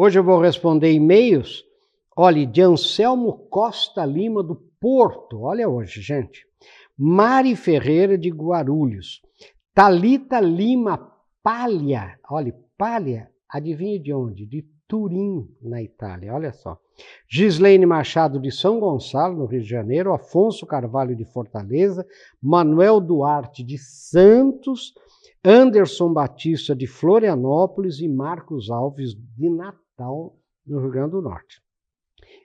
Hoje eu vou responder e-mails. Olha, de Anselmo Costa Lima, do Porto. Olha hoje, gente. Mari Ferreira, de Guarulhos. Talita Lima Palha. Olha, Palha, adivinha de onde? De Turim, na Itália. Olha só. Gislaine Machado de São Gonçalo, no Rio de Janeiro, Afonso Carvalho de Fortaleza, Manuel Duarte de Santos, Anderson Batista de Florianópolis e Marcos Alves de Natal, no Rio Grande do Norte.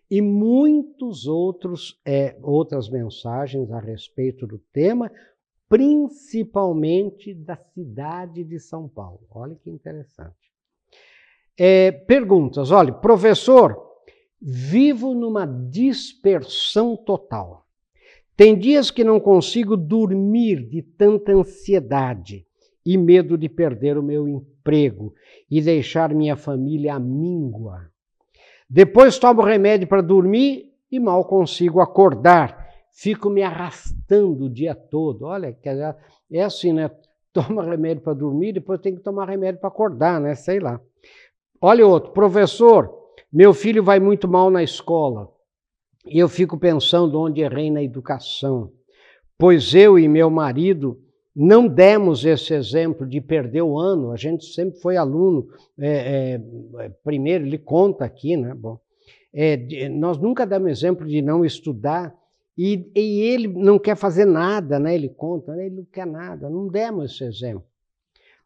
E muitos outros é, outras mensagens a respeito do tema, principalmente da cidade de São Paulo. Olha que interessante. É, perguntas. Olha, professor, vivo numa dispersão total. Tem dias que não consigo dormir de tanta ansiedade e medo de perder o meu emprego e deixar minha família à míngua. Depois tomo remédio para dormir e mal consigo acordar. Fico me arrastando o dia todo. Olha, é assim, né? Toma remédio para dormir, depois tem que tomar remédio para acordar, né? Sei lá. Olha outro, professor, meu filho vai muito mal na escola e eu fico pensando onde errei na educação, pois eu e meu marido não demos esse exemplo de perder o ano, a gente sempre foi aluno, é, é, primeiro, ele conta aqui, né? Bom, é, nós nunca demos exemplo de não estudar e, e, ele não quer fazer nada, né? Ele conta, né? ele não quer nada, não demos esse exemplo.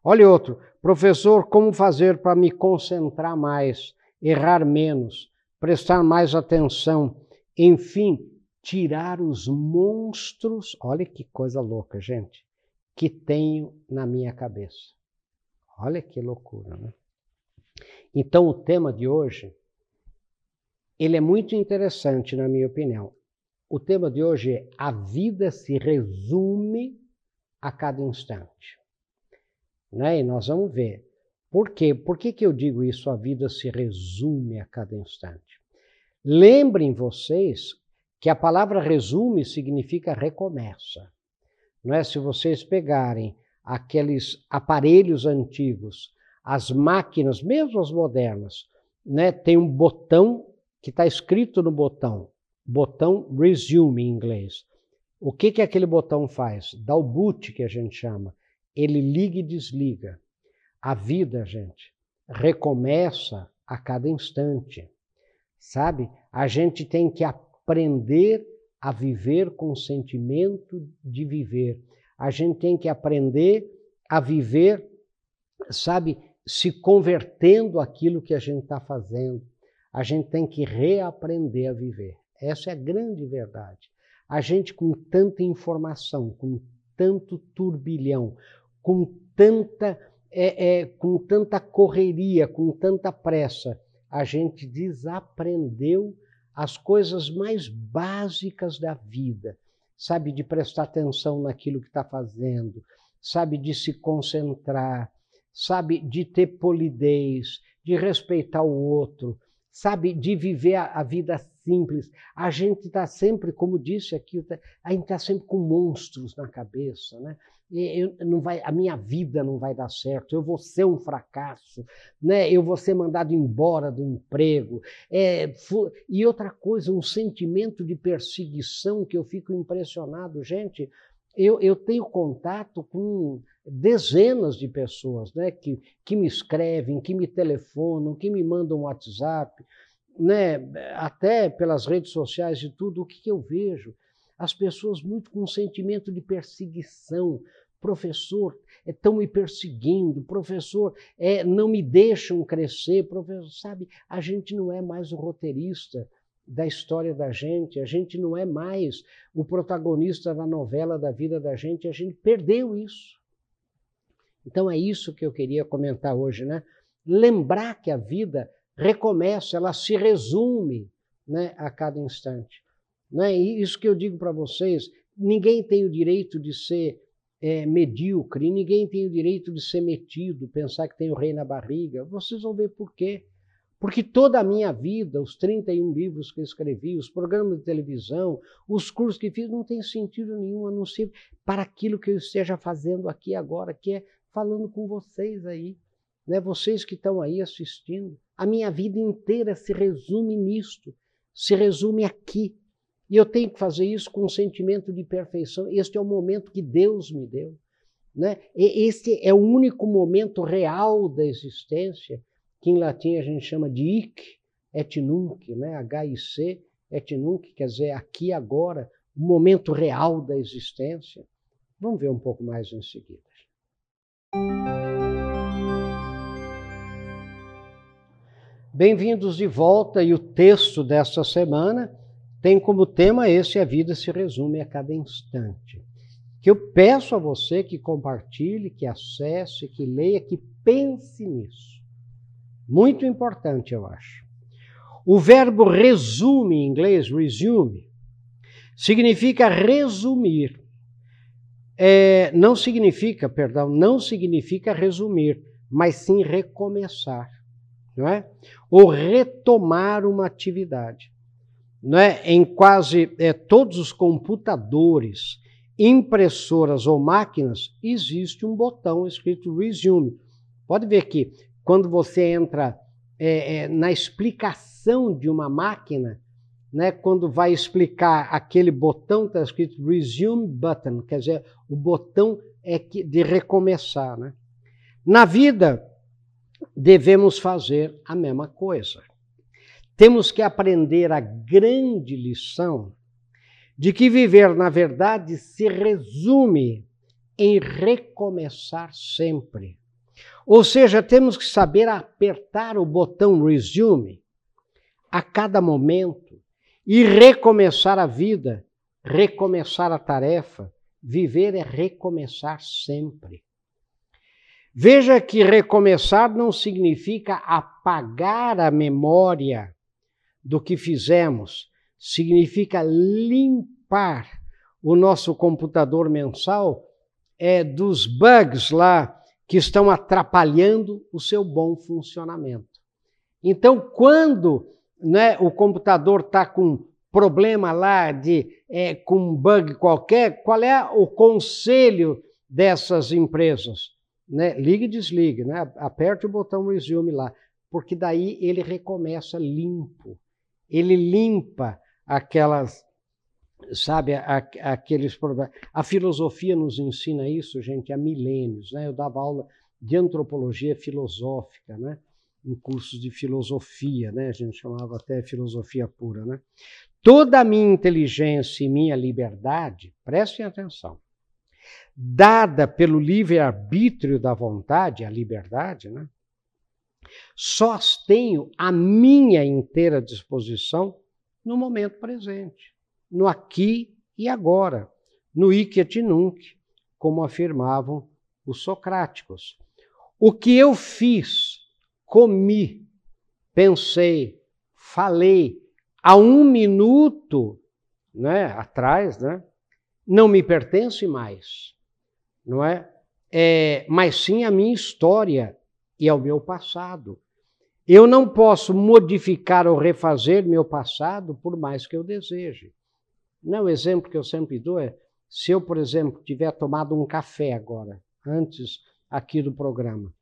Olha outro, professor, como fazer para me concentrar mais, errar menos, prestar mais atenção, enfim, tirar os monstros, olha que coisa louca, gente que tenho na minha cabeça. Olha que loucura, né? Então o tema de hoje ele é muito interessante na minha opinião. O tema de hoje é a vida se resume a cada instante. Né? E nós vamos ver. Por quê? Por que, que eu digo isso? A vida se resume a cada instante. Lembrem vocês que a palavra resume significa recomeça. Não é? Se vocês pegarem aqueles aparelhos antigos, as máquinas, mesmo as modernas, né, tem um botão que está escrito no botão, botão resume em inglês. O que, que aquele botão faz? Dá o boot, que a gente chama. Ele liga e desliga. A vida, gente, recomeça a cada instante. Sabe? A gente tem que aprender a viver com o sentimento de viver. A gente tem que aprender a viver, sabe, se convertendo aquilo que a gente está fazendo. A gente tem que reaprender a viver. Essa é a grande verdade. A gente, com tanta informação, com tanto turbilhão, com tanta, é, é, com tanta correria, com tanta pressa, a gente desaprendeu as coisas mais básicas da vida, sabe, de prestar atenção naquilo que está fazendo, sabe, de se concentrar, sabe, de ter polidez, de respeitar o outro, sabe, de viver a, a vida simples. A gente está sempre, como disse aqui, a gente está sempre com monstros na cabeça, né? Eu, não vai, a minha vida não vai dar certo, eu vou ser um fracasso, né? eu vou ser mandado embora do emprego. É, e outra coisa, um sentimento de perseguição que eu fico impressionado. Gente, eu, eu tenho contato com dezenas de pessoas né? que, que me escrevem, que me telefonam, que me mandam WhatsApp, né? até pelas redes sociais e tudo. O que, que eu vejo? as pessoas muito com um sentimento de perseguição. Professor, estão é, me perseguindo, professor, é, não me deixam crescer, professor, sabe, a gente não é mais o roteirista da história da gente, a gente não é mais o protagonista da novela da vida da gente, a gente perdeu isso. Então é isso que eu queria comentar hoje, né? Lembrar que a vida recomeça, ela se resume né, a cada instante. Né? E isso que eu digo para vocês: ninguém tem o direito de ser é, medíocre, ninguém tem o direito de ser metido, pensar que tem o rei na barriga. Vocês vão ver por quê. Porque toda a minha vida, os 31 livros que eu escrevi, os programas de televisão, os cursos que fiz, não tem sentido nenhum a não ser para aquilo que eu esteja fazendo aqui agora, que é falando com vocês aí. Né? Vocês que estão aí assistindo, A minha vida inteira se resume nisto, se resume aqui. E eu tenho que fazer isso com um sentimento de perfeição. Este é o momento que Deus me deu. Né? Este é o único momento real da existência, que em latim a gente chama de hic et nunc, né? H-I-C et nunc, quer dizer aqui agora, o momento real da existência. Vamos ver um pouco mais em seguida. Bem-vindos de volta e o texto desta semana tem como tema esse: a vida se resume a cada instante. Que eu peço a você que compartilhe, que acesse, que leia, que pense nisso. Muito importante, eu acho. O verbo resume em inglês, resume, significa resumir. É, não significa, perdão, não significa resumir, mas sim recomeçar, não é? Ou retomar uma atividade. Não é? Em quase é, todos os computadores, impressoras ou máquinas, existe um botão escrito resume. Pode ver que quando você entra é, é, na explicação de uma máquina, né, quando vai explicar aquele botão, está escrito resume button, quer dizer, o botão é de recomeçar. Né? Na vida, devemos fazer a mesma coisa. Temos que aprender a grande lição de que viver, na verdade, se resume em recomeçar sempre. Ou seja, temos que saber apertar o botão resume a cada momento e recomeçar a vida, recomeçar a tarefa. Viver é recomeçar sempre. Veja que recomeçar não significa apagar a memória do que fizemos, significa limpar o nosso computador mensal é, dos bugs lá que estão atrapalhando o seu bom funcionamento. Então, quando né, o computador está com problema lá de é, com um bug qualquer, qual é o conselho dessas empresas? Né? Ligue e desligue, né? aperte o botão resume lá, porque daí ele recomeça limpo. Ele limpa aquelas, sabe, aqueles problemas. A filosofia nos ensina isso, gente, há milênios. Né? Eu dava aula de antropologia filosófica, né? Em cursos de filosofia, né? A gente chamava até filosofia pura, né? Toda a minha inteligência e minha liberdade, prestem atenção, dada pelo livre-arbítrio da vontade, a liberdade, né? Só tenho à minha inteira disposição no momento presente, no aqui e agora, no hic et nunc, como afirmavam os socráticos. O que eu fiz comi, pensei, falei há um minuto né, atrás, né, não me pertence mais, não é? é? Mas sim a minha história e ao meu passado. Eu não posso modificar ou refazer meu passado por mais que eu deseje. Não, o exemplo que eu sempre dou é, se eu, por exemplo, tiver tomado um café agora, antes aqui do programa,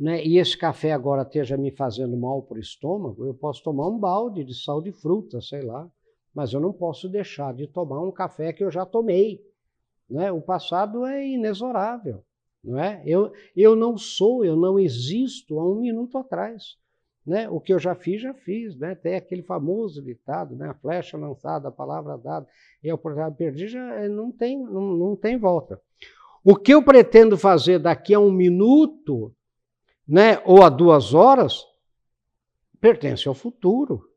né, e esse café agora esteja me fazendo mal para o estômago, eu posso tomar um balde de sal de fruta, sei lá, mas eu não posso deixar de tomar um café que eu já tomei. Né? O passado é inexorável. Não é? eu, eu não sou, eu não existo há um minuto atrás. Né? O que eu já fiz, já fiz. Né? Tem aquele famoso ditado, né? a flecha lançada, a palavra dada, e a oportunidade perdida, já eh, não tem, não, não tem volta. O que eu pretendo fazer daqui a um minuto né, ou a duas horas, pertence ao futuro.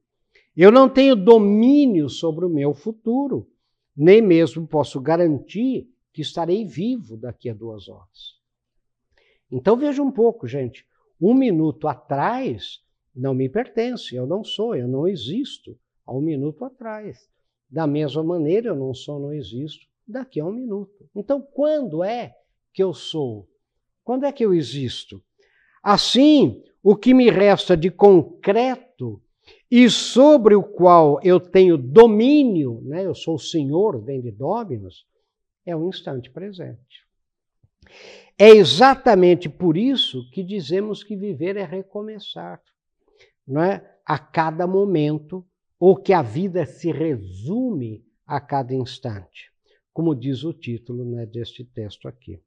Eu não tenho domínio sobre o meu futuro, nem mesmo posso garantir que estarei vivo daqui a duas horas. Então veja um pouco, gente. Um minuto atrás não me pertence, eu não sou, eu não existo há um minuto atrás. Da mesma maneira, eu não sou, não existo daqui a um minuto. Então, quando é que eu sou? Quando é que eu existo? Assim, o que me resta de concreto e sobre o qual eu tenho domínio, né? eu sou o senhor, vem de Dominus, é o instante presente. É exatamente por isso que dizemos que viver é recomeçar. não é, a cada momento, ou que a vida se resume a cada instante, como diz o título né, deste texto aqui.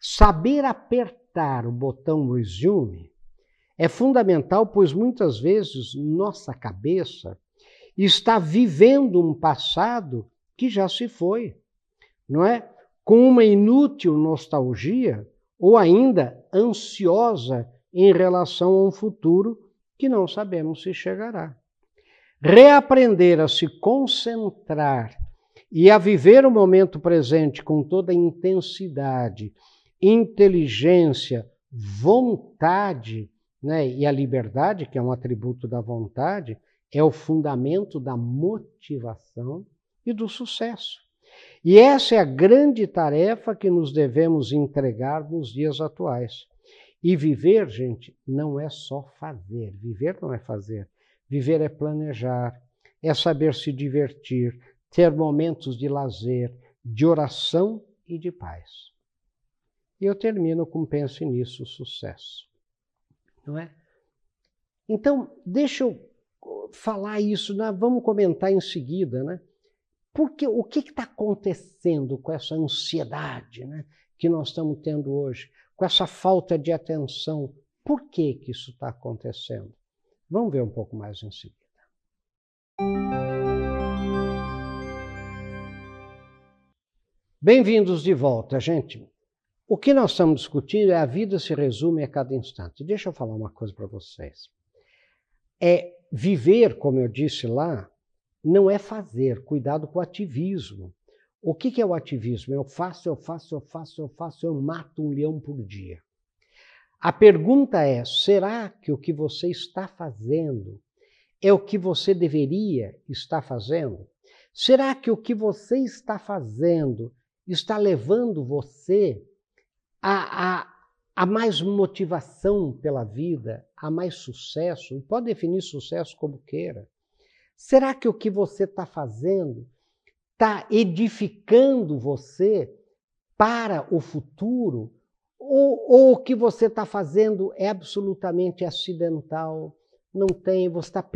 Saber apertar o botão resume é fundamental, pois muitas vezes nossa cabeça está vivendo um passado que já se foi, não é? Com uma inútil nostalgia ou ainda ansiosa em relação a um futuro que não sabemos se chegará. Reaprender a se concentrar e a viver o momento presente com toda a intensidade, inteligência, vontade, né? e a liberdade, que é um atributo da vontade, é o fundamento da motivação e do sucesso. E essa é a grande tarefa que nos devemos entregar nos dias atuais. E viver, gente, não é só fazer. Viver não é fazer. Viver é planejar, é saber se divertir, ter momentos de lazer, de oração e de paz. E eu termino com pense nisso, sucesso. Não é? Então, deixa eu falar isso, né? vamos comentar em seguida, né? Porque o que está acontecendo com essa ansiedade né, que nós estamos tendo hoje, com essa falta de atenção? Por que, que isso está acontecendo? Vamos ver um pouco mais em seguida. Bem-vindos de volta, gente. O que nós estamos discutindo é a vida se resume a cada instante. Deixa eu falar uma coisa para vocês. É viver, como eu disse lá, não é fazer. Cuidado com o ativismo. O que, é o ativismo? Eu faço, eu faço, eu faço, eu faço, eu mato um leão por dia. A pergunta é: será que o que você está fazendo é o que você deveria estar fazendo? Será que o que você está fazendo está levando você a, mais motivação pela vida, a mais sucesso? Pode definir sucesso como queira. Será que o que você está fazendo está edificando você para o futuro? Ou, ou o que você está fazendo é absolutamente acidental? Não tem, você está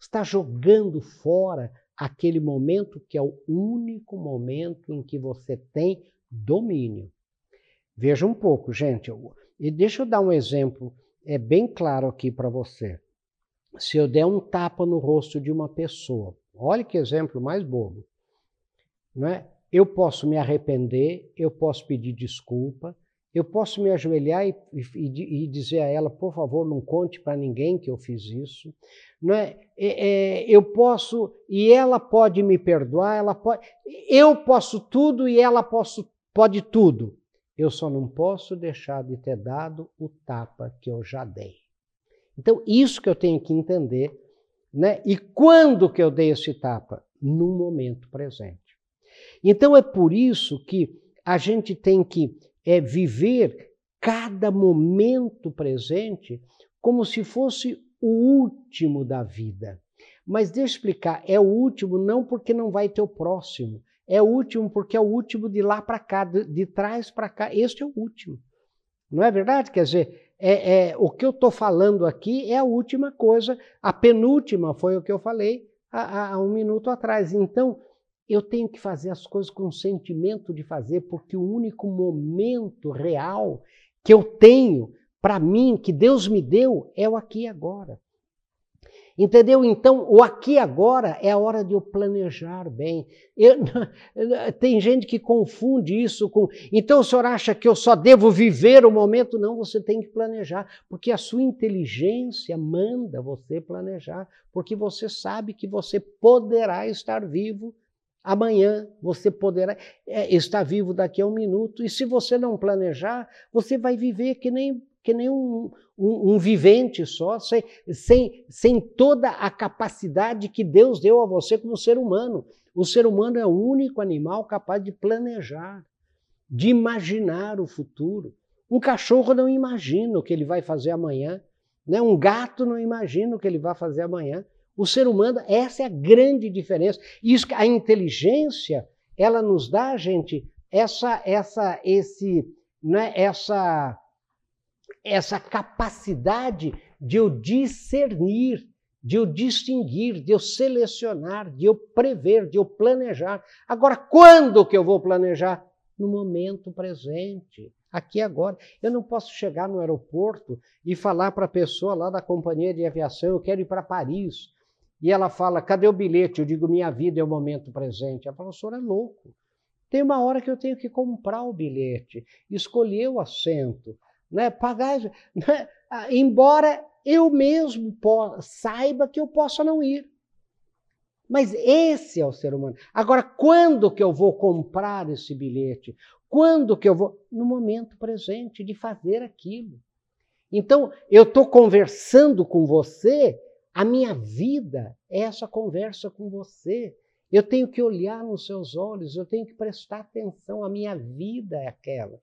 está jogando fora aquele momento que é o único momento em que você tem domínio. Veja um pouco, gente, e deixa eu dar um exemplo é bem claro aqui para você se eu der um tapa no rosto de uma pessoa, olha que exemplo mais bobo, é? Eu posso me arrepender, eu posso pedir desculpa, eu posso me ajoelhar e, e, e dizer a ela, por favor, não conte para ninguém que eu fiz isso. Não é? É, é, eu posso, e ela pode me perdoar, ela pode, eu posso tudo e ela posso, pode tudo. Eu só não posso deixar de ter dado o tapa que eu já dei. Então, isso que eu tenho que entender, né? E quando que eu dei esse tapa? No momento presente. Então, é por isso que a gente tem que é, viver cada momento presente como se fosse o último da vida. Mas deixa eu explicar, é o último não porque não vai ter o próximo, é o último porque é o último de lá para cá, de, de trás para cá. Este é o último. Não é verdade? Quer dizer, é, é, o que eu estou falando aqui é a última coisa, a penúltima foi o que eu falei há, há um minuto atrás. Então, eu tenho que fazer as coisas com sentimento de fazer, porque o único momento real que eu tenho para mim, que Deus me deu, é o aqui e agora. Entendeu? Então, o aqui agora é a hora de eu planejar bem. Eu, tem gente que confunde isso com. Então, o senhor acha que eu só devo viver o momento? Não, você tem que planejar, porque a sua inteligência manda você planejar, porque você sabe que você poderá estar vivo amanhã, você poderá é, estar vivo daqui a um minuto, e se você não planejar, você vai viver que nem que nem um, um, um, vivente só, sem, sem, sem toda a capacidade que Deus deu a você como ser humano. O ser humano é o único animal capaz de planejar, de imaginar o futuro. Um cachorro não imagina o que ele vai fazer amanhã, né? um gato não imagina o que ele vai fazer amanhã. O ser humano, essa é a grande diferença. Isso, a inteligência, ela nos dá, gente, essa, essa, esse, né, essa essa capacidade de eu discernir, de eu distinguir, de eu selecionar, de eu prever, de eu planejar. Agora, quando que eu vou planejar? No momento presente, aqui agora. Eu não posso chegar no aeroporto e falar para a pessoa lá da companhia de aviação, eu quero ir para Paris. E ela fala, cadê o bilhete? Eu digo, minha vida é o momento presente. Ela fala, o senhor é louco. Tem uma hora que eu tenho que comprar o bilhete, escolher o assento, né? pagar. Né? Embora eu mesmo saiba que eu possa não ir. Mas esse é o ser humano. Agora, quando que eu vou comprar esse bilhete? Quando que eu vou? No momento presente de fazer aquilo. Então, eu estou conversando com você, a minha vida é essa conversa com você. Eu tenho que olhar nos seus olhos, eu tenho que prestar atenção, a minha vida é aquela.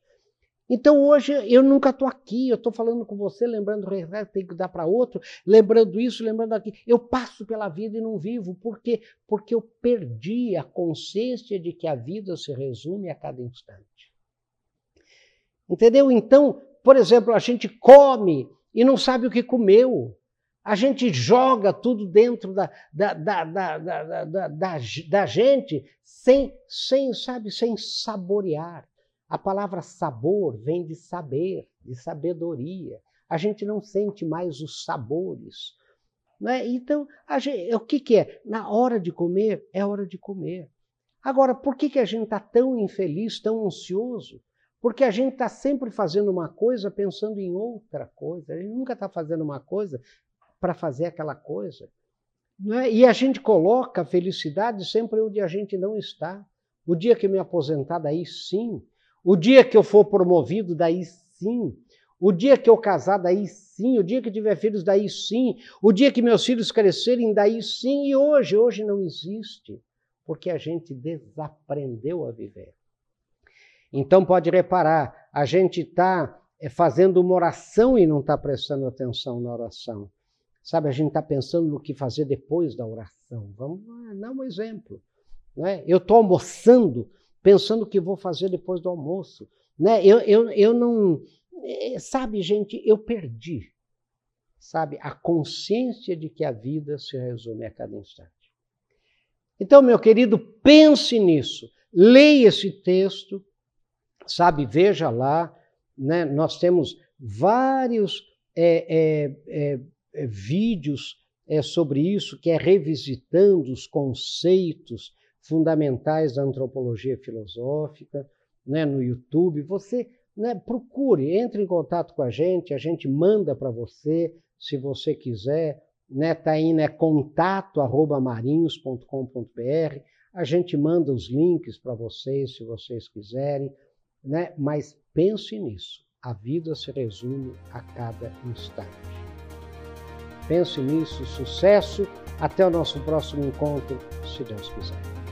Então hoje eu nunca estou aqui, eu estou falando com você, lembrando o tem que dar para outro, lembrando isso, lembrando aquilo. Eu passo pela vida e não vivo. Por quê? Porque eu perdi a consciência de que a vida se resume a cada instante. Entendeu? Então, por exemplo, a gente come e não sabe o que comeu. A gente joga tudo dentro da, da, da, da, da, da, da, da gente sem, sem, sabe, sem saborear. A palavra sabor vem de saber, de sabedoria. A gente não sente mais os sabores. Né? Então, gente, o que, que é? Na hora de comer, é hora de comer. Agora, por que, que a gente está tão infeliz, tão ansioso? Porque a gente está sempre fazendo uma coisa pensando em outra coisa. A gente nunca está fazendo uma coisa para fazer aquela coisa. É? E a gente coloca a felicidade sempre onde a gente não está. O dia que me aposentar, daí sim. O dia que eu for promovido, daí sim. O dia que eu casar, daí sim. O dia que tiver filhos, daí sim. O dia que meus filhos crescerem, daí sim. E hoje, hoje não existe. Porque a gente desaprendeu a viver. Então pode reparar, a gente está eh, fazendo uma oração e não está prestando atenção na oração. Sabe, a gente está pensando no que fazer depois da oração. Vamos dar um exemplo. Né? Eu estou almoçando pensando o que vou fazer depois do almoço. Né? Eu, eu, eu não. Eh, sabe, gente, eu perdi. Sabe, a consciência de que a vida se resume a cada instante. Então, meu querido, pense nisso. Leia esse texto, sabe, veja lá. Né? Nós temos vários é, é, é, vídeos é, sobre isso, que é revisitando os conceitos fundamentais da antropologia filosófica, né, no YouTube. Você né, procure, entre em contato com a gente, a gente manda para você, se você quiser. Né, tá aí, né, marinhos.com.br. A gente manda os links para vocês, se vocês quiserem. Né, mas pense nisso. A vida se resume a cada instante. Pense nisso, sucesso. Até o nosso próximo encontro, se Deus quiser.